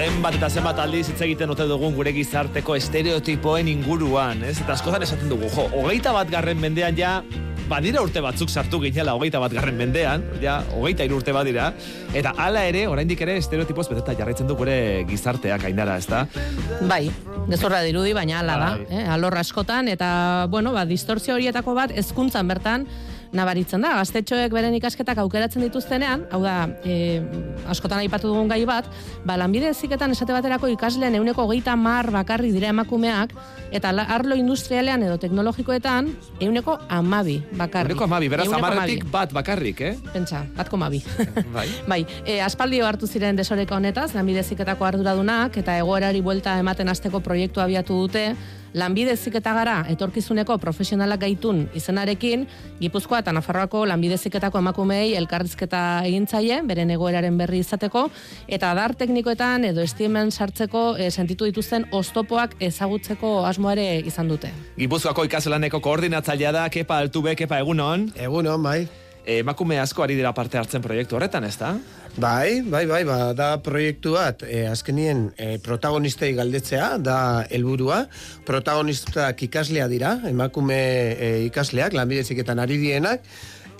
zenbat eta zenbat aldiz hitz egiten ote dugun gure gizarteko estereotipoen inguruan, ez? Eta askotan esaten dugu, jo, hogeita bat garren mendean ja, badira urte batzuk sartu ginela hogeita bat garren mendean, ja, hogeita iru urte badira, eta hala ere, oraindik ere estereotipoz beteta jarraitzen du gure gizarteak ainara, ez da? Bai, gezorra dirudi, baina ala da, Bai. eh? alor askotan, eta, bueno, ba, distorsio horietako bat, ezkuntzan bertan, nabaritzen da, gaztetxoek beren ikasketak aukeratzen dituztenean, hau da, e, askotan aipatu dugun gai bat, ba, lanbide eziketan esate baterako ikasleen euneko hogeita mar bakarri dira emakumeak, eta arlo industrialean edo teknologikoetan euneko amabi bakarrik. Eureko amabi, beraz, Ehuneko amarretik hamabi. bat bakarrik, eh? Pentsa, bat koma bi. Bai. Bai, e, aspaldi hartu ziren desoreka honetaz, lanbide heziketako arduradunak, eta egoerari buelta ematen hasteko proiektu abiatu dute, lanbide heziketa gara etorkizuneko profesionalak gaitun izenarekin, Gipuzkoa eta Nafarroako lanbide heziketako emakumeei elkarrizketa egin zaie, beren egoeraren berri izateko, eta adar teknikoetan edo estimen sartzeko e, sentitu dituzten oztopoak ezagutzeko asmoare izan dute. Gipuzkoako ikaslaneko koordinatzailea da, kepa altube, kepa egunon. Egunon, bai. Emakume asko ari dira parte hartzen proiektu horretan, ez da? Bai, bai, bai, ba, da proiektu bat, e, azkenien e, protagonistei galdetzea, da helburua. Protagonistak ikaslea dira, emakume e, ikasleak, lanbideziketan ari dienak,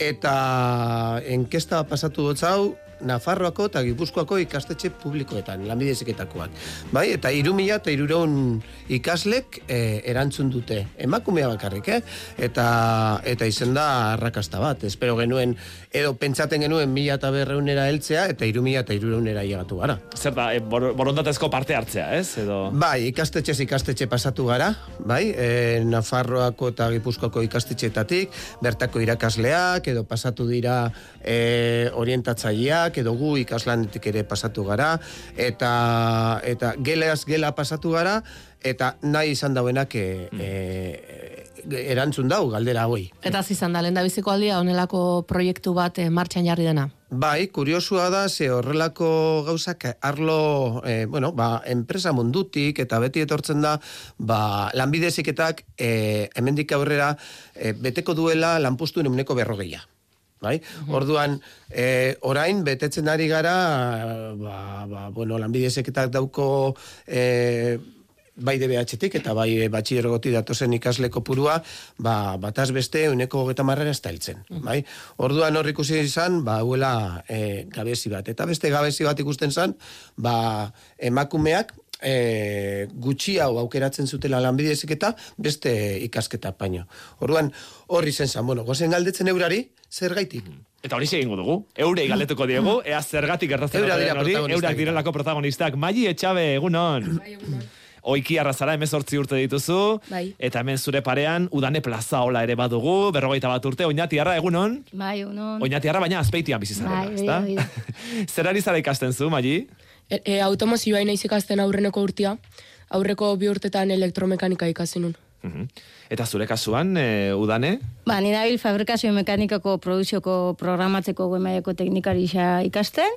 eta enkesta pasatu dut Nafarroako eta Gipuzkoako ikastetxe publikoetan, lanbideziketakoak. Bai, eta iru mila eta irureun ikaslek e, erantzun dute. Emakumea bakarrik, eh? Eta, eta izen da arrakasta bat. Espero genuen, edo pentsaten genuen mila eta berreunera heltzea, eta iru mila eta irureunera llegatu gara. Zer da, e, bor- borondatezko parte hartzea, ez? Edo... Bai, ikastetxez ikastetxe pasatu gara, bai, e, Nafarroako eta Gipuzkoako ikastetxeetatik, bertako irakasleak, edo pasatu dira e, orientatzaileak, edo gu ikaslanetik ere pasatu gara, eta, eta geleaz gela pasatu gara, eta nahi izan dauenak e, e, erantzun dau, galdera hoi. Eta zizan da, lehen da biziko aldia honelako proiektu bat eh, martxan jarri dena. Bai, kuriosua da, ze horrelako gauzak arlo, e, bueno, ba, enpresa mundutik eta beti etortzen da, ba, lanbideziketak e, hemendik aurrera e, beteko duela lanpostu euneko berrogeia. Bai? Orduan, e, orain, betetzen ari gara, ba, ba, bueno, lanbidezeketak dauko e, bai DBH-tik eta bai e, batxilergoti datozen ikasle kopurua, ba, bataz beste uneko hogeta marrera ez da heltzen. Bai? Orduan hor ikusi izan, ba, huela e, gabezi bat. Eta beste gabezi bat ikusten zan, ba, emakumeak e, gutxi hau aukeratzen zutela lanbide heziketa beste ikasketa paino. Orduan, horri zen zan, bueno, gozen galdetzen eurari, zer gaitik? Eta hori egingo dugu. Eurei galdetuko diegu, ea zergatik gertatzen Eurak dira hori, eurak direlako protagonistak. Maili etxabe, egunon. Oiki arrazara, emezortzi urte dituzu, Bai. eta hemen zure parean, udane plaza hola ere badugu, berrogeita bat urte, oinatiarra, egunon? Bai, unon. Oinatiarra, baina azpeitian bizi zarela, Bai, ezta? hori Zer ari zara ikasten zu, Maili? E, e, automozioa naiz ikasten aurreneko urtia, aurreko bi urtetan elektromekanika ikasi nun. Mhm. Eta zure kasuan, e, udane? Ba, ni nabil fabrikazio mekanikako produzioko programatzeko goemaiako teknikari isa ikasten,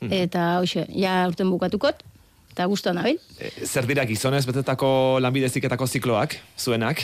eta hoxe, ja urten bukatukot, eta guztua nabil. E, zer dira gizonez betetako lanbideziketako zikloak, zuenak?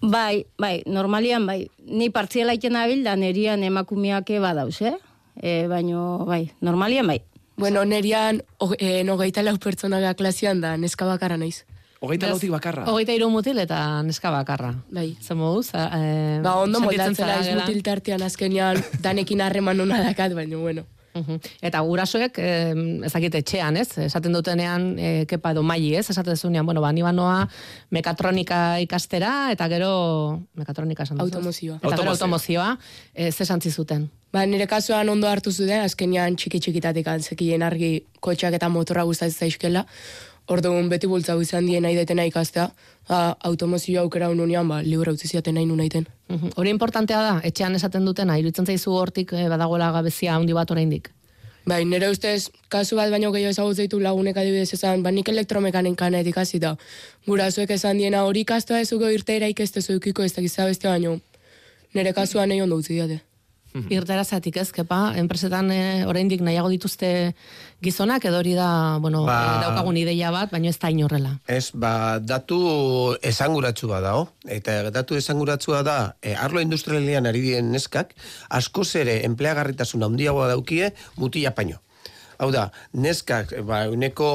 Bai, bai, normalian, bai, ni partziela iten nabil, da nerian emakumeak badauz, eh? E, baino, bai, normalian, bai. Bueno, nerian o, e, nogeita lau pertsona da klasean da, neska bakarra naiz. Hogeita lautik bakarra. Hogeita hiru mutil eta neska bakarra. Bai. Zer moduz? Eh, Ba, ondo moldatzen naiz mutil tartean azkenean danekin harreman ona dakat, baina bueno. Mhm. Eta gurasoek, eh, ezakit etxean, ez? Esaten dutenean, eh, kepa edo maili, ez? Esaten zunean, bueno, ba, ni banoa mekatronika ikastera, eta gero, mekatronika esan? Automozioa. Eta gero Automozioa. eh, ze santzi zuten? Ba, nire kasuan ondo hartu zuten, azkenean txiki txikitatik antzekien argi kotxak eta motorra gustatzen zaizkela. Orduan beti bultzau izan dien nahi detena ikastea, ba, automozioa aukera ununean, ba, libra utzi ziaten nahi nunaiten. Mhm. Hori importantea da, etxean esaten dutena, iruditzen zaizu hortik eh, badagoela gabezia handi bat oraindik. Bai, nire ustez, kasu bat baino gehiago ezagutzen ditu lagunek adibidez esan, ba nik elektromekanika ikasi da. Gurasoek esan diena hori ikastea ez ugo irteera ikestezu ikiko ez dakiza beste baino. Nire kasuan nahi ondo utzi diate. Irtera zatik ez, kepa, enpresetan eh, oraindik nahiago dituzte gizonak, edo hori da, bueno, Ba- eh, daukagun ideia bat, baino ez da inorrela. Ez, ba, datu esanguratsua da, oh? eta datu esanguratsua da, e, arlo industrialian ari diren neskak, askoz ere empleagarritasun handiagoa daukie mutila paino. Hau da, neskak, ba, uneko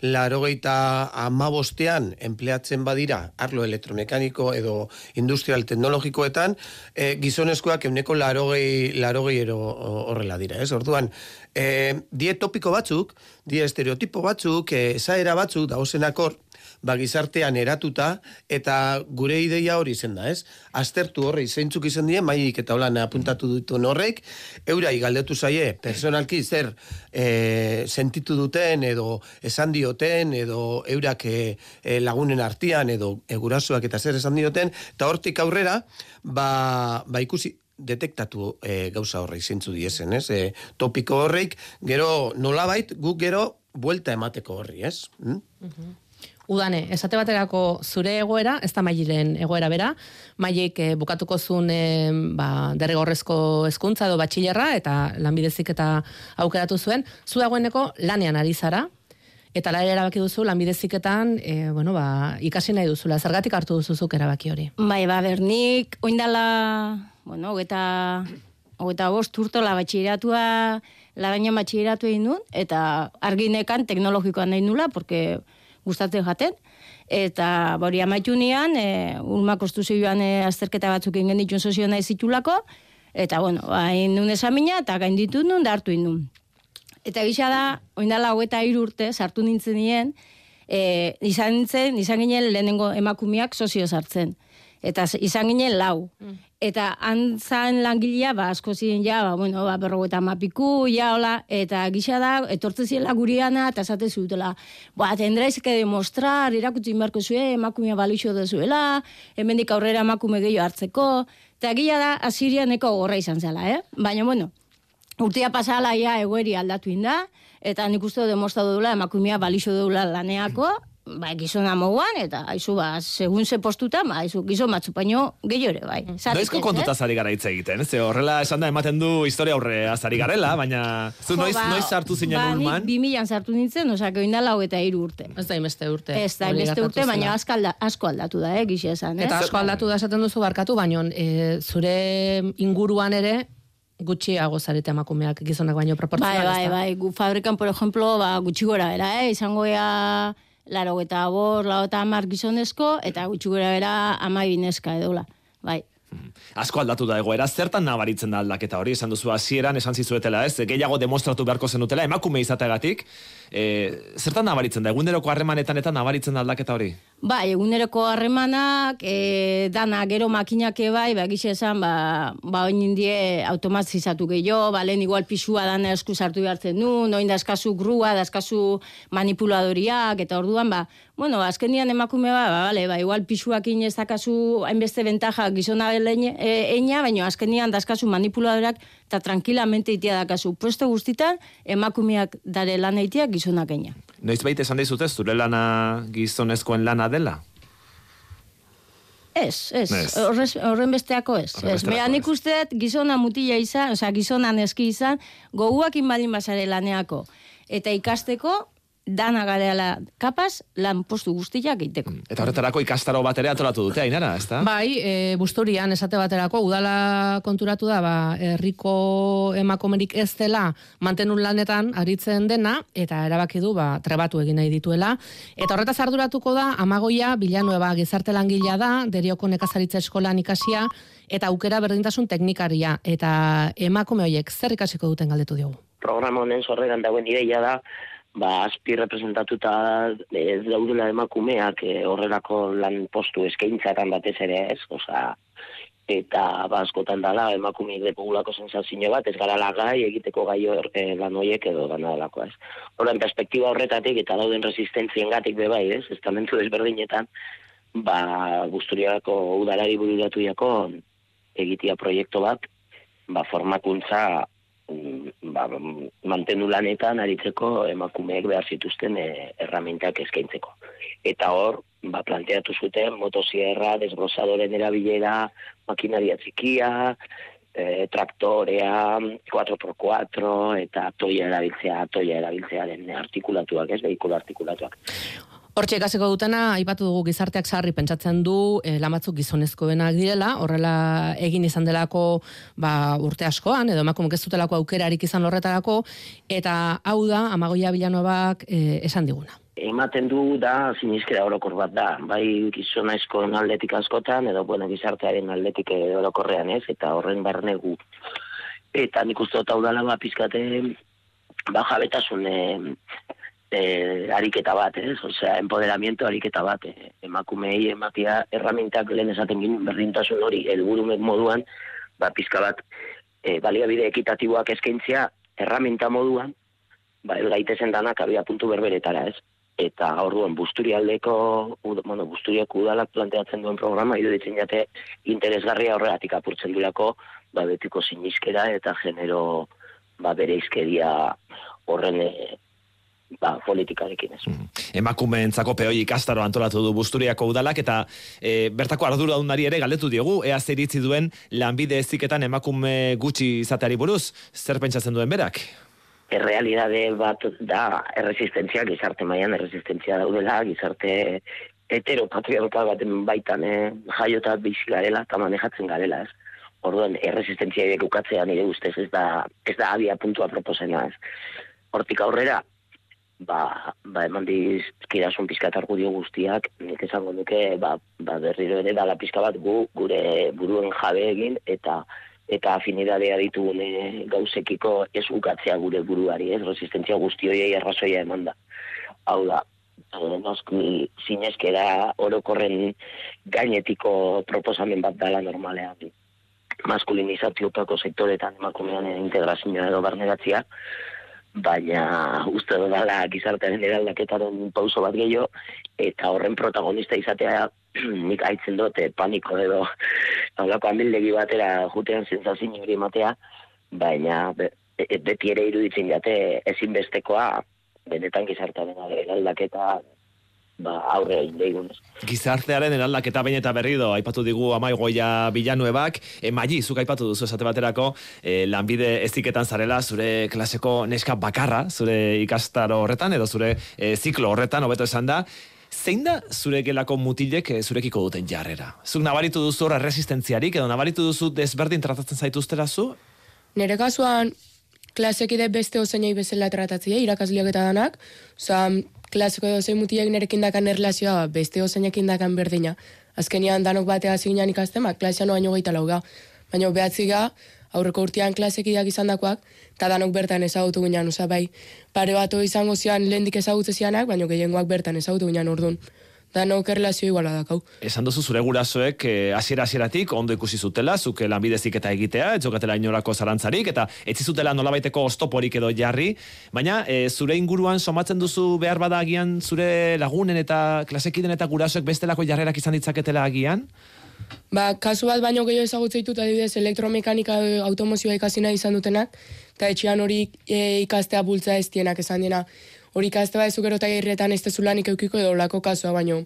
larogeita amabostean empleatzen badira arlo elektromekaniko edo industrial teknologikoetan, e, gizonezkoak uneko larogei, larogei ero horrela dira, ez? Orduan, e, die topiko batzuk, die estereotipo batzuk, e, esaera batzuk, dauzenakor, ba, gizartean eratuta, eta gure ideia hori zen da, ez? Aztertu horrei zeintzuk izan dien, maik eta holan apuntatu ditu horrek, eura galdetu zaie, personalki zer e, sentitu duten, edo esan dioten, edo eurak e, lagunen artian, edo egurasoak eta zer esan dioten, eta hortik aurrera, ba, ba ikusi, detektatu e, gauza horrei zeintzu diezen, ez? E, topiko horreik, gero nolabait, guk gero buelta emateko horri, ez? Mm? Udane, esate baterako zure egoera, ez da mailen egoera bera, maiek e, bukatuko zuen e, ba, derregorrezko hezkuntza edo batxilerra eta lanbidezik eta aukeratu zuen, zu dagoeneko lanean ari zara, eta la erabaki duzu lanbideziketan, e, bueno, ba, ikasi nahi duzula, zergatik hartu duzuzuk erabaki hori? Bai, ba, bernik, oindala, bueno, eta, eta bost urto la batxileratua, la baina egin nun, eta arginekan teknologikoan nahi nula, porque gustatzen jaten. Eta bori amaitu nian, e, ulma kostuzioan e, azterketa batzuk ingen ditun sozio nahi zitulako, eta bueno, hain nun esamina, eta gain ditut nun, da hartu inun. Eta gisa da, oindala hogeta urte, sartu nintzen nien, e, izan nintzen, izan ginen lehenengo emakumiak sozio sartzen. Eta izan ginen lau. Mm eta antzan langilea, ba, asko ziren ja, ba, bueno, ba, berro mapiku, ja, hola, eta gisa da, etortze ziela guriana, eta esate zutela, ba, tendraiz que demostrar, irakutzi inbarko zuen, emakumea balixo da zuela, hemendik aurrera emakume gehiago hartzeko, eta gila da, asirianeko gorra izan zela, eh? Baina, bueno, urtea pasala ja egoeri aldatu inda, eta nik uste demostratu dula emakumea balixo dula laneako, ba, gizona moguan, eta haizu, ba, segun ze postuta, ba, haizu, gizon batzu paino gehiore, bai. Mm. Noizko kontuta zari gara hitz egiten, ez? Horrela esan da, ematen du historia aurre azari garela, baina zu noiz, ba, noiz sartu zinen ba, ulman? Ba, bi milan sartu nintzen, osak, oin lau eta iru urte. Ez da imeste urte. Ez da imeste urte, baina asko, alda, asko aldatu da, eh, gizia esan, eh? Eta asko aldatu da esaten duzu barkatu, baina e, zure inguruan ere, gutxiago zarete emakumeak gizonak baino proportzional. Bai, bai, bai, gu fabrikan, por ejemplo, ba, gutxi gora era, eh? izango ya laro eta bor, lau eta amar gizonezko, eta gutxugura bera amai bineska edola. Bai. Asko aldatu da egoera, zertan nabaritzen da aldaketa hori, esan duzu hasieran esan zizuetela ez, gehiago demostratu beharko zenutela, emakume izategatik, e, zertan nabaritzen da, eguneroko harremanetan eta nabaritzen da aldaketa hori? Ba, eguneroko harremanak, e, dana gero makinak bai, ba, gixe esan, ba, ba oin indie automatizatu gehiago, ba, lehen igual pisua dana esku sartu behartzen du, noin da eskazu grua, da eskazu manipuladoriak, eta orduan, ba, bueno, azkenian emakume ba, ba, vale, ba, igual pisuak ez dakazu hainbeste ventaja gizona e, eina, baina azkenian dazkazu manipuladorak eta tranquilamente itia dakazu. Puesto guztitan, emakumeak dare lan eitia gizonak eina. Noiz baita esan dizute, zure lana gizonezkoen lana dela? Ez, ez, horren besteako ez. ez. Bea nik usteet gizona mutila izan, oza, gizona neski izan, goguak inbalin basare laneako. Eta ikasteko, dana gareala kapaz, lan postu guztiak egiteko. Mm. Eta horretarako ikastaro bat ere atolatu dute, ainara, ez da? Bai, e, busturian esate baterako, udala konturatu da, ba, herriko emakomerik ez dela mantenun lanetan aritzen dena, eta erabaki du, ba, trebatu egin nahi dituela. Eta horretaz arduratuko da, amagoia, bilanu eba, gizarte langilea da, derioko nekazaritza eskolan ikasia, eta aukera berdintasun teknikaria, eta emakume horiek zer ikasiko duten galdetu diogu. Programa honen zorregan dagoen ideia da, ba, azpi representatuta ez daudela emakumeak e, horrelako lan postu eskaintzatan batez ere ez, oza, eta ba, askotan dala emakumeak depogulako sensazio bat, ez gara lagai egiteko gai e, lan hoiek edo dana dalako ez. Horren perspektiba horretatik eta dauden resistentzien gatik bebai ez, ez tamentu desberdinetan, ba, guzturiako udalari burudatu jako egitia proiektu bat, ba, formakuntza ba, mantendu lanetan aritzeko emakumeek behar zituzten e, erramintak eskaintzeko. Eta hor, ba, planteatu zuten motosierra, desbrozadoren erabilera, makinaria txikia, e, traktorea, 4x4, eta toia erabiltzea, toia erabiltzea den artikulatuak, ez, behikulo artikulatuak. Hortxe ikasiko dutena, aipatu dugu gizarteak sarri pentsatzen du e, lamatzuk gizonezkoenak direla, horrela egin izan delako ba, urte askoan, edo emakumek ez dutelako aukerarik izan horretarako, eta hau da, amagoia bilanobak e, esan diguna. ematen du da sinizkera orokor bat da, bai gizonezkoen aldetik askotan, edo bueno, gizartearen aldetik eh, orokorrean ez, eta horren barnegu. Eta nik uste dut hau dala ba, pizkate, ba, jabetasun e, e, ariketa bat, ez? Osea, empoderamiento ariketa bat, e, emakumei ematia erramintak lehen esaten ginen berdintasun hori, helburu moduan, ba, pizka bat, e, baliabide ekitatiboak eskaintzea, erraminta moduan, ba, el gaitezen danak abia puntu berberetara, ez? Eta orduan, busturialdeko, bueno, busturiak udalak planteatzen duen programa, iruditzen jate interesgarria horregatik apurtzen duelako, ba, betiko sinizkera eta genero, ba, bere izkeria horren, ba, politikarekin, ez? Emakumeentzako peoi ikastaro antolatu du Busturiako udalak eta e, bertako arduradunari ere galdetu diogu ea zer iritzi duen lanbide eziketan emakume gutxi izateari buruz. Zer pentsatzen duen berak? errealidade bat da erresistentzia, gizarte mailan erresistentzia daudela, gizarte heteropatriarkal baten baitan eh, jaiota bizi garela eta manejatzen garela, ez? Orduan, erresistentzia ukatzea nire ustez ez da, ez da abia puntua proposena, ez? Hortik aurrera, ba, ba eman dizkidasun pizkat argudio guztiak, nik esango nuke, ba, ba berriro ere dala pizka bat gu, gure buruen jabe egin, eta eta afinidadea ditugun gauzekiko ez ukatzea gure buruari, ez? Resistentzia guzti horiei arrazoia eman da. Hau da, eh, noski zinezkera orokorren gainetiko proposamen bat dala normalean maskulinizatziopako sektoretan emakumean integrazioa edo barneratzia, baina uste dut dala gizartearen eraldaketaren pauso bat gehiago, eta horren protagonista izatea nik aitzen dut eh, paniko edo haulako amildegi batera jutean zentzazin hori ematea, baina be, e- beti ere iruditzen jate ezinbestekoa benetan gizartearen eraldaketa ba, aurre egin deigunez. Gizartearen eraldaketa behin eta berrido, aipatu digu amaigoia bilanuebak, e, maili, zuk aipatu duzu esate baterako, e, lanbide eziketan zarela, zure klaseko neska bakarra, zure ikastaro horretan, edo zure e, ziklo horretan, hobeto esan da, zein da zure gelako mutilek zurekiko duten jarrera? Zuk nabaritu duzu horra resistentziarik, edo nabaritu duzu desberdin tratatzen zaituztera zu? Nere kasuan, klasekide beste ozenei bezala tratatzea, irakasleak eta danak, oza, klaseko edo mutiek nerekin dakan erlazioa beste ozenekin dakan berdina. Azkenian danok batea ziginan ikasten, ba, klasean baino gehieta lauga. Baina behatzi ga, aurreko urtean klasekideak izan dakoak, eta danok bertan ezagutu ginen, oza, bai, pare bato izango zian lehendik ezagutze zianak, baina gehiengoak bertan ezagutu ginen orduan. Danok erlazio iguala dakau. Esan duzu zure gurasoek eh, hasiera hasieratik ondo ikusi zutela, zuk eh, lanbidezik eta egitea, ez zokatela inolako zarantzarik, eta etzi zutela nolabaiteko ostoporik edo jarri, baina eh, zure inguruan somatzen duzu behar bada agian zure lagunen eta klasekiden eta gurasoek bestelako jarrerak izan ditzaketela agian? Ba, kasu bat baino gehiago ezagutzen ditut adibidez elektromekanika e, automozioa ikasi nahi izan dutenak, eta etxean hori e, ikastea bultza ez dienak esan diena. Hori ikastea ba ezuk erota irretan ez tezulanik eukiko edo lako kasua baino.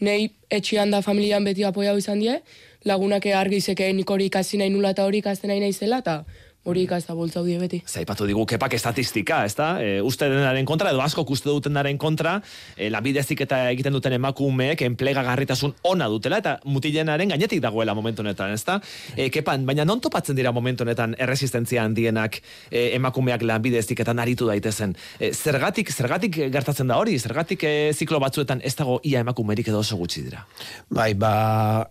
Nei etxean da familian beti apoiau izan die, lagunak argi zeke nik hori ikasi nahi nula eta hori ikasten nahi naizela, eta hori ikastea bultza die beti. Zaipatu digu kepak estatistika, ez da? E, uste denaren kontra, edo asko uste dutenaren kontra, e, lanbidezik eta egiten duten emakumeek enplegagarritasun ona dutela, eta mutilenaren gainetik dagoela momentu honetan, ez da? E, kepan, baina non topatzen dira momentu honetan erresistentzia handienak e, emakumeak lanbidezik eta aritu daitezen? E, zergatik, zergatik gertatzen da hori? Zergatik e, ziklo batzuetan ez dago ia emakumerik edo oso gutxi dira? Bai, ba,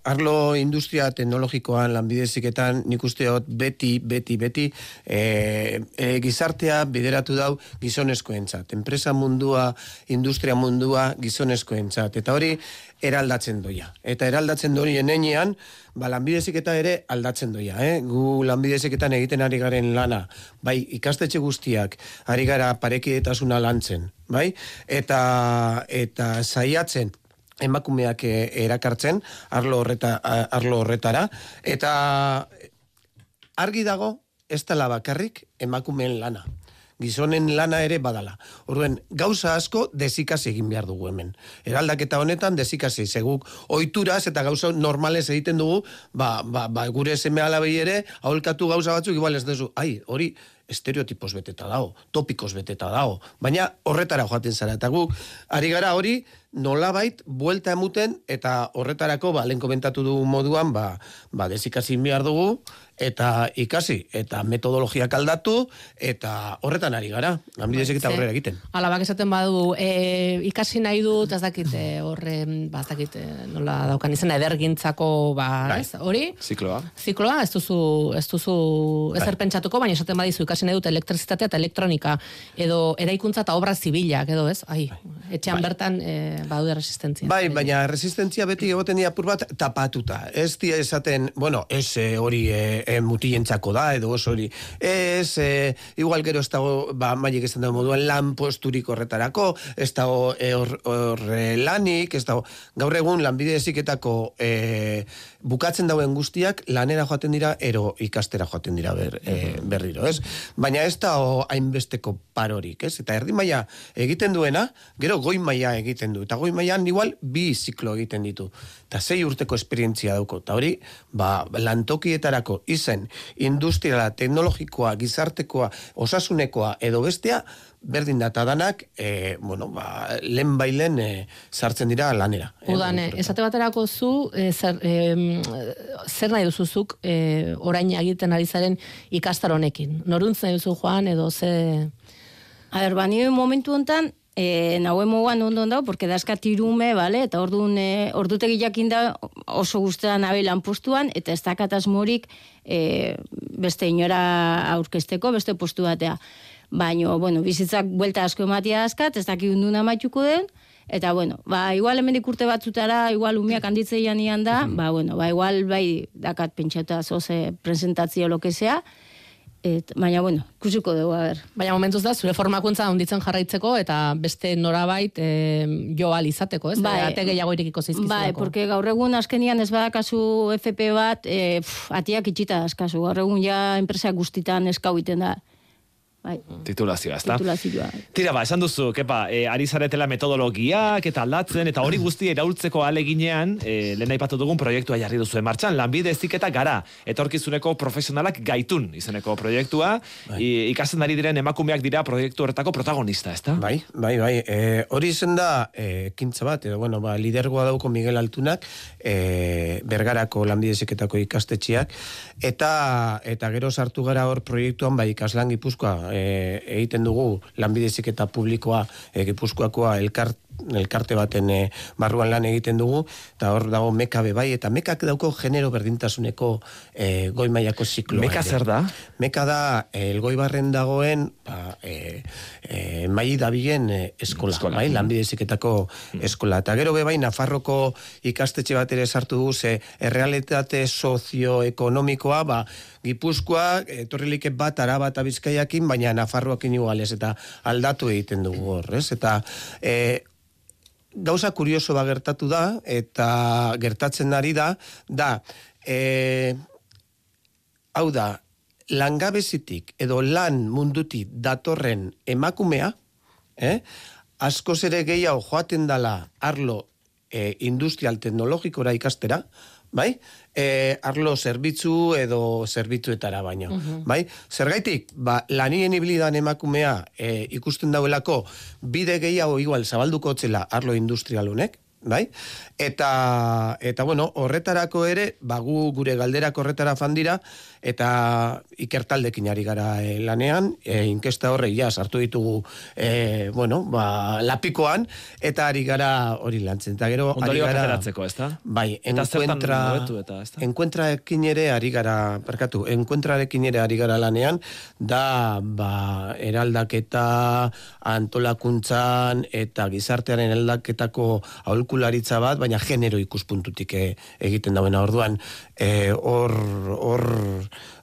arlo industria teknologikoan lanbideziketan nik uste dut beti, beti, beti e, e, gizartea bideratu dau gizonezkoentzat. Enpresa mundua, industria mundua gizonezkoentzat. Eta hori eraldatzen doia. Eta eraldatzen dori enean, ba, lanbideziketa ere aldatzen doia. Eh? Gu lanbideziketan egiten ari garen lana, bai ikastetxe guztiak, ari gara parekidetasuna lantzen, bai? Eta, eta saiatzen, emakumeak eh, erakartzen arlo horreta arlo horretara eta argi dago ez dela bakarrik emakumeen lana gizonen lana ere badala. Orduan, gauza asko desikasi egin behar dugu hemen. Eraldaketa honetan desikasi, seguk oituraz eta gauza normales egiten dugu, ba, ba, ba gure seme alabei ere, aholkatu gauza batzuk, igual ez duzu, ai, hori estereotipos beteta dago, topikos beteta dago, baina horretara joaten zara, eta guk, ari gara hori, nolabait buelta emuten eta horretarako ba lehen komentatu du moduan ba ba desikasi behar dugu eta ikasi eta metodologiak aldatu eta horretan ari gara lanbide heziketa Ze, aurrera egiten Alabak esaten badu, e, ikasi nahi dut, ez dakit, e, horre, ba, ez dakit, e, nola daukan izena, edergintzako, ba, Bai. ez, hori? Zikloa. Zikloa, ez duzu, ez duzu ezer pentsatuko, baina esaten badizu ikasi nahi dut elektrizitatea eta elektronika, edo eraikuntza eta obra zibilak, edo ez? Ai, etxean bertan e, badaude resistentzia. Bai, baina resistentzia beti egoten dira apur bat tapatuta. Ez dia esaten, bueno, ez eh, hori e, e, mutilentzako da, edo ez hori. Ez, e, igual gero ez dago, ba, maiek ez dago moduan lan posturik horretarako, ez dago hor, hor, lanik, ez dago, gaur egun lanbide eziketako e, bukatzen dauen guztiak lanera joaten dira, ero ikastera joaten dira ber, e, berriro, ez? Baina ez da hainbesteko parorik, ez? Eta erdi maila egiten duena, gero goi maila egiten du. Eta goi mailan igual bi ziklo egiten ditu. Eta sei urteko esperientzia dauko. Eta hori, ba, lantokietarako izen industriala, teknologikoa, gizartekoa, osasunekoa edo bestea, berdin data danak, e, bueno, ba, lehen bailen e, sartzen dira lanera. E, Udane, esate baterako zu, e, zer, e, zer nahi duzuzuk e, orain egiten ari zaren ikastar honekin? Noruntz nahi duzu joan edo ze... A ber, ba, momentu hontan, e, nauen moguan ondo dago, porque dazkat irume, bale, eta orduan, e, ordutegi jakin da oso guztetan nabe lanpostuan, eta ez dakat asmorik e, beste inora aurkesteko, beste postu batea. Baina, bueno, bizitzak buelta asko ematia askat, ez dakik unduna maituko den, Eta, bueno, ba, igual hemendik urte batzutara, igual umiak handitzeian ian da, ba, bueno, ba, igual, bai, dakat pentsata zoze presentazio lo que sea, et, baina, bueno, kusiko dugu, a ber. Baina momentuz da, zure formakuntza handitzen jarraitzeko eta beste norabait e, jo izateko, ez? Bai. Ate gehiago irikiko zaizkizulako. Bai, porque gaur egun azkenian ez badakazu FP bat, e, pf, atiak itxita dazkazu. Gaur egun ja enpresak guztitan eskau iten da. Bai, Titulazioa, ezta? titulazioa. Tira ba, esan duzu, kepa, e, ari zaretela metodologiak eta aldatzen, eta hori guzti eraultzeko aleginean, e, lehen aipatu dugun proiektua jarri duzu martxan, lanbide eziketa gara, etorkizuneko profesionalak gaitun izeneko proiektua, i, ikasten ari diren emakumeak dira proiektu horretako protagonista, ezta? Bai, bai, bai. E, hori izen da, e, kintza bat, edo, bueno, ba, lidergoa dauko Miguel Altunak, e, bergarako lanbideziketako ikastetxeak, eta, eta gero sartu gara hor proiektuan, bai, ikaslan gipuzkoa, e, egiten dugu lanbideziketa publikoa, e, gipuzkoakoa elkart, elkarte baten e, barruan lan egiten dugu, eta hor dago meka bai, eta mekak dauko genero berdintasuneko e, goi mailako zikloa. Meka zer da? Meka da, eh, elgoi barren dagoen, ba, e, e, mai dabilen e, eskola, Eskola. bai, lanbide heziketako eskola. Eta gero be bai, Nafarroko ikastetxe bat ere sartu du, ze errealitate sozioekonomikoa, ba, Gipuzkoa, etorrilik bat araba eta bizkaiakin, baina Nafarroakin igualez, eta aldatu egiten dugu hor, ez? Eta e, gauza kurioso ba gertatu da, eta gertatzen ari da, da, e, hau da, langabezitik edo lan mundutik datorren emakumea, eh, askoz ere gehiago joaten dala arlo e, industrial teknologikora ikastera, bai? E, arlo zerbitzu edo zerbitzuetara baino, bai? Zergaitik, ba, lanien ibilidan emakumea e, ikusten dauelako bide gehiago igual zabalduko txela arlo industrial honek, bai? Eta, eta bueno, horretarako ere, ba, gu gure galderak horretara fan dira, eta ikertaldekin ari gara e, lanean, e, inkesta horre, ja, sartu ditugu, e, bueno, ba, lapikoan, eta ari gara hori lantzen. Eta gero, ari gara... ezta? Bai, Eta enkuentra, eta, ezta? enkuentraekin ere ari gara, perkatu, enkuentrarekin ere ari gara lanean, da, ba, eraldaketa antolakuntzan eta gizartearen aldaketako aholkularitza bat, baina genero ikuspuntutik e, egiten dauena orduan, eh, hor, hor,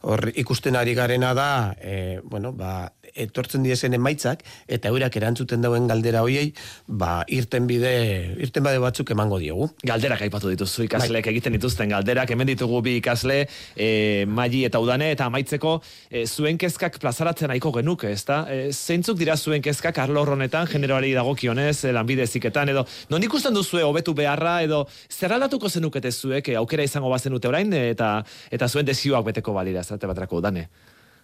hor ikusten ari garena da, e, bueno, ba, etortzen diezen emaitzak, eta eurak erantzuten dauen galdera hoiei, ba, irten bide, irten bide batzuk emango diogu. Galderak aipatu dituzu ikasleek egiten dituzten galderak, hemen ditugu bi ikasle, e, maili eta udane, eta amaitzeko e, zuen kezkak plazaratzen nahiko genuke, ezta? E, zeintzuk dira zuen kezkak arlo horretan generoari dagokionez, lanbide eziketan, edo non ikusten duzue hobetu beharra, edo zer aldatuko zenukete zuek, e, aukera izango bazenute orain, eta eta zuen desioak beteko balira, zate batrako udane.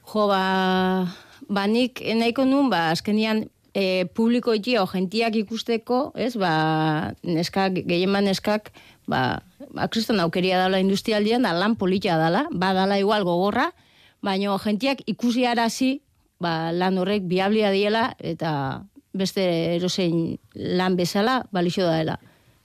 Jo, ba, ba nik nahiko nun, ba, azkenian e, publiko iti, o gentiak ikusteko, ez, ba, neskak, gehien neskak, ba, ba, kriston aukeria dala industrialdian, da lan politia dala, ba, dala igual gogorra, baina gentiak ikusi arazi, ba, lan horrek biablia diela, eta beste erosein lan bezala, balixo da dela.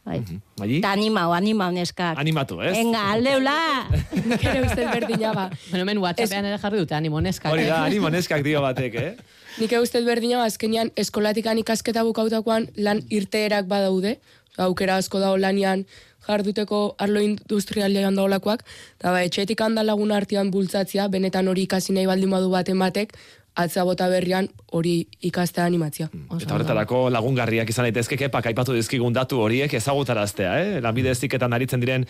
Bai. Bai? Ta animau, animau neskak. Animatu, ez? Venga, aldeula! Ere uste berdina ba. Bueno, hemen WhatsAppean ere jarri dute animoneska. Hori da, animo neskak dio batek, eh? Nik uste berdina ba, azkenean eskolatikan ikasketa bukautakoan lan irteerak badaude. Aukera asko dago lanian jarduteko arlo industrialean daolakoak. Eta ba, etxetik handa lagun artean bultzatzea, benetan hori ikasi nahi baldin badu baten batek, atza bota berrian hori ikastea animatzia. Eta horretarako lagungarriak izan daitezke kepak aipatu dizkigun datu horiek ezagutaraztea, eh? Lanbide heziketan aritzen diren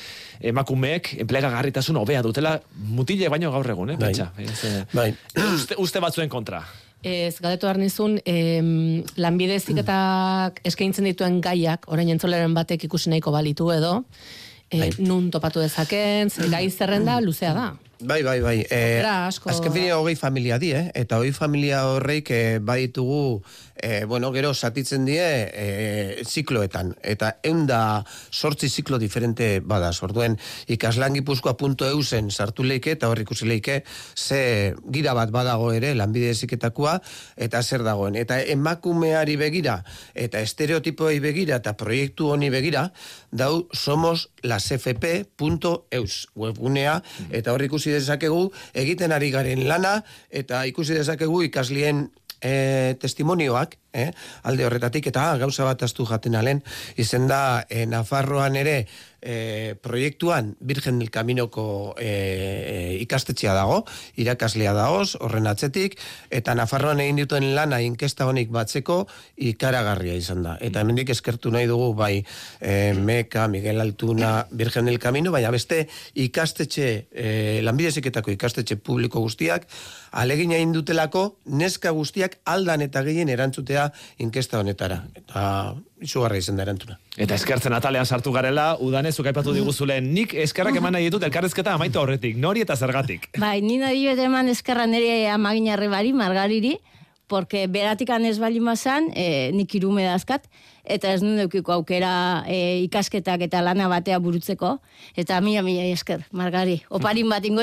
emakumeek enplegagarritasun hobea dutela mutile baino gaur egun, eh? Bai. Pentsa. Ez, eh, Bai. uste, uste batzuen kontra. Ez, galdetu behar nizun, em, lanbide ziketak eskaintzen dituen gaiak, orain entzoleren batek ikusi nahiko balitu edo, e, nun topatu dezaken, gai zerrenda luzea da. Bai, bai, bai. E, Aukera asko azken hogei familia di, eh? eta hogei familia horreik e, baditugu, e, bueno, gero satitzen die e, zikloetan, eta eunda sortzi ziklo diferente bada, orduen ikaslan gipuzkoa.eu zen sartu leike, eta hor ikusi leike, ze gira bat badago ere, lanbide eziketakoa, eta zer dagoen. Eta emakumeari begira, eta estereotipoei begira, eta proiektu honi begira, dau somos lasfp.eus webgunea, eta hor ikusi dezakegu egiten ari garen lana, eta ikusi dezakegu ikaslien e, testimonioak, eh? alde horretatik, eta ah, gauza bat astu jaten alen, izen da, e, Nafarroan ere, e, proiektuan Virgen del Caminoko e, ikastetxea dago, irakaslea dagoz, horren atzetik, eta Nafarroan egin dituen lana inkesta honik batzeko ikaragarria izan da. Eta hemendik eskertu nahi dugu bai e, Meka, Miguel Altuna, Virgen del Camino, baina beste ikastetxe, e, lanbideziketako ikastetxe publiko guztiak, alegin egin dutelako neska guztiak aldan eta gehien erantzutea inkesta honetara. Eta izugarra izan da erantzuna. Eta eskertzen atalean sartu garela, udanezuk aipatu diguzulen, nik eskerrak eman nahi ditut elkarrezketa amaitu horretik, nori eta zergatik. Bai, nina dio eman eskerra nire amaginarre bari, margariri, porque beratik ez bali mazan, e, nik irume dazkat, eta ez nuen eukiko aukera e, ikasketak eta lana batea burutzeko, eta mila mila esker, margari, oparin bat ingo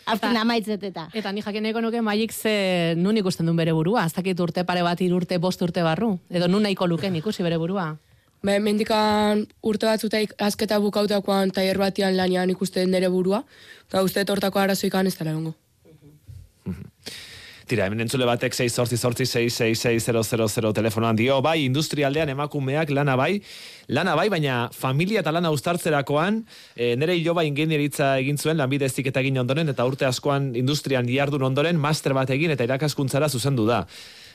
izut. Azken amaitzet eta. Eta ni jakin nuke maik ze nun ikusten duen bere burua, ez dakit urte pare bat irurte, bost urte barru, edo nun nahiko luken ikusi bere burua. Ba, mendikan urte batzuta azketa bukautakoan taier batian lanian ikusten nire burua, eta uste tortako arazoikan ez dela egongo. Tira, hemen entzule batek 6 sortzi sortzi 666 telefonoan dio, bai, industrialdean emakumeak lana bai, lana bai, baina familia eta lana ustartzerakoan, e, nere hilo bai ingenieritza egin zuen, lanbide eziketa egin ondoren, eta urte askoan industrian jardun ondoren, master bat egin eta irakaskuntzara zuzendu da.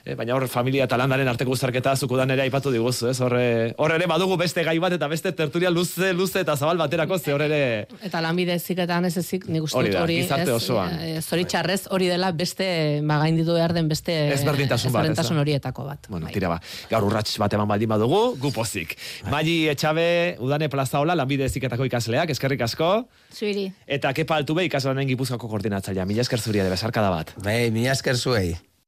E, baina hor familia eta landaren arteko uztarketa zukudan ere aipatu diguzu, ez? Horre, hor ere badugu beste gai bat eta beste tertulia luze, luze eta zabal baterako, ze hor ere... Eta lanbide ziketan ez ezik, nik uste Hori dut da, hori, gizarte ez, osoan. eh, zoritxarrez hori dela beste, ba, gainditu behar den beste Ezberdintasun bat, ezberdintasun horietako bat. Bueno, bai. tira ba, gaur urrats bat eman baldin badugu, gupozik. Magi Etxabe, Udane Plazaola, lanbide eziketako ikasleak, eskerrik asko, Zuiri. eta kepa altube ikaslanen gipuzkoako koordinatzailea. Mila esker zuria, de besarkada bat. Bai, mila esker zuei.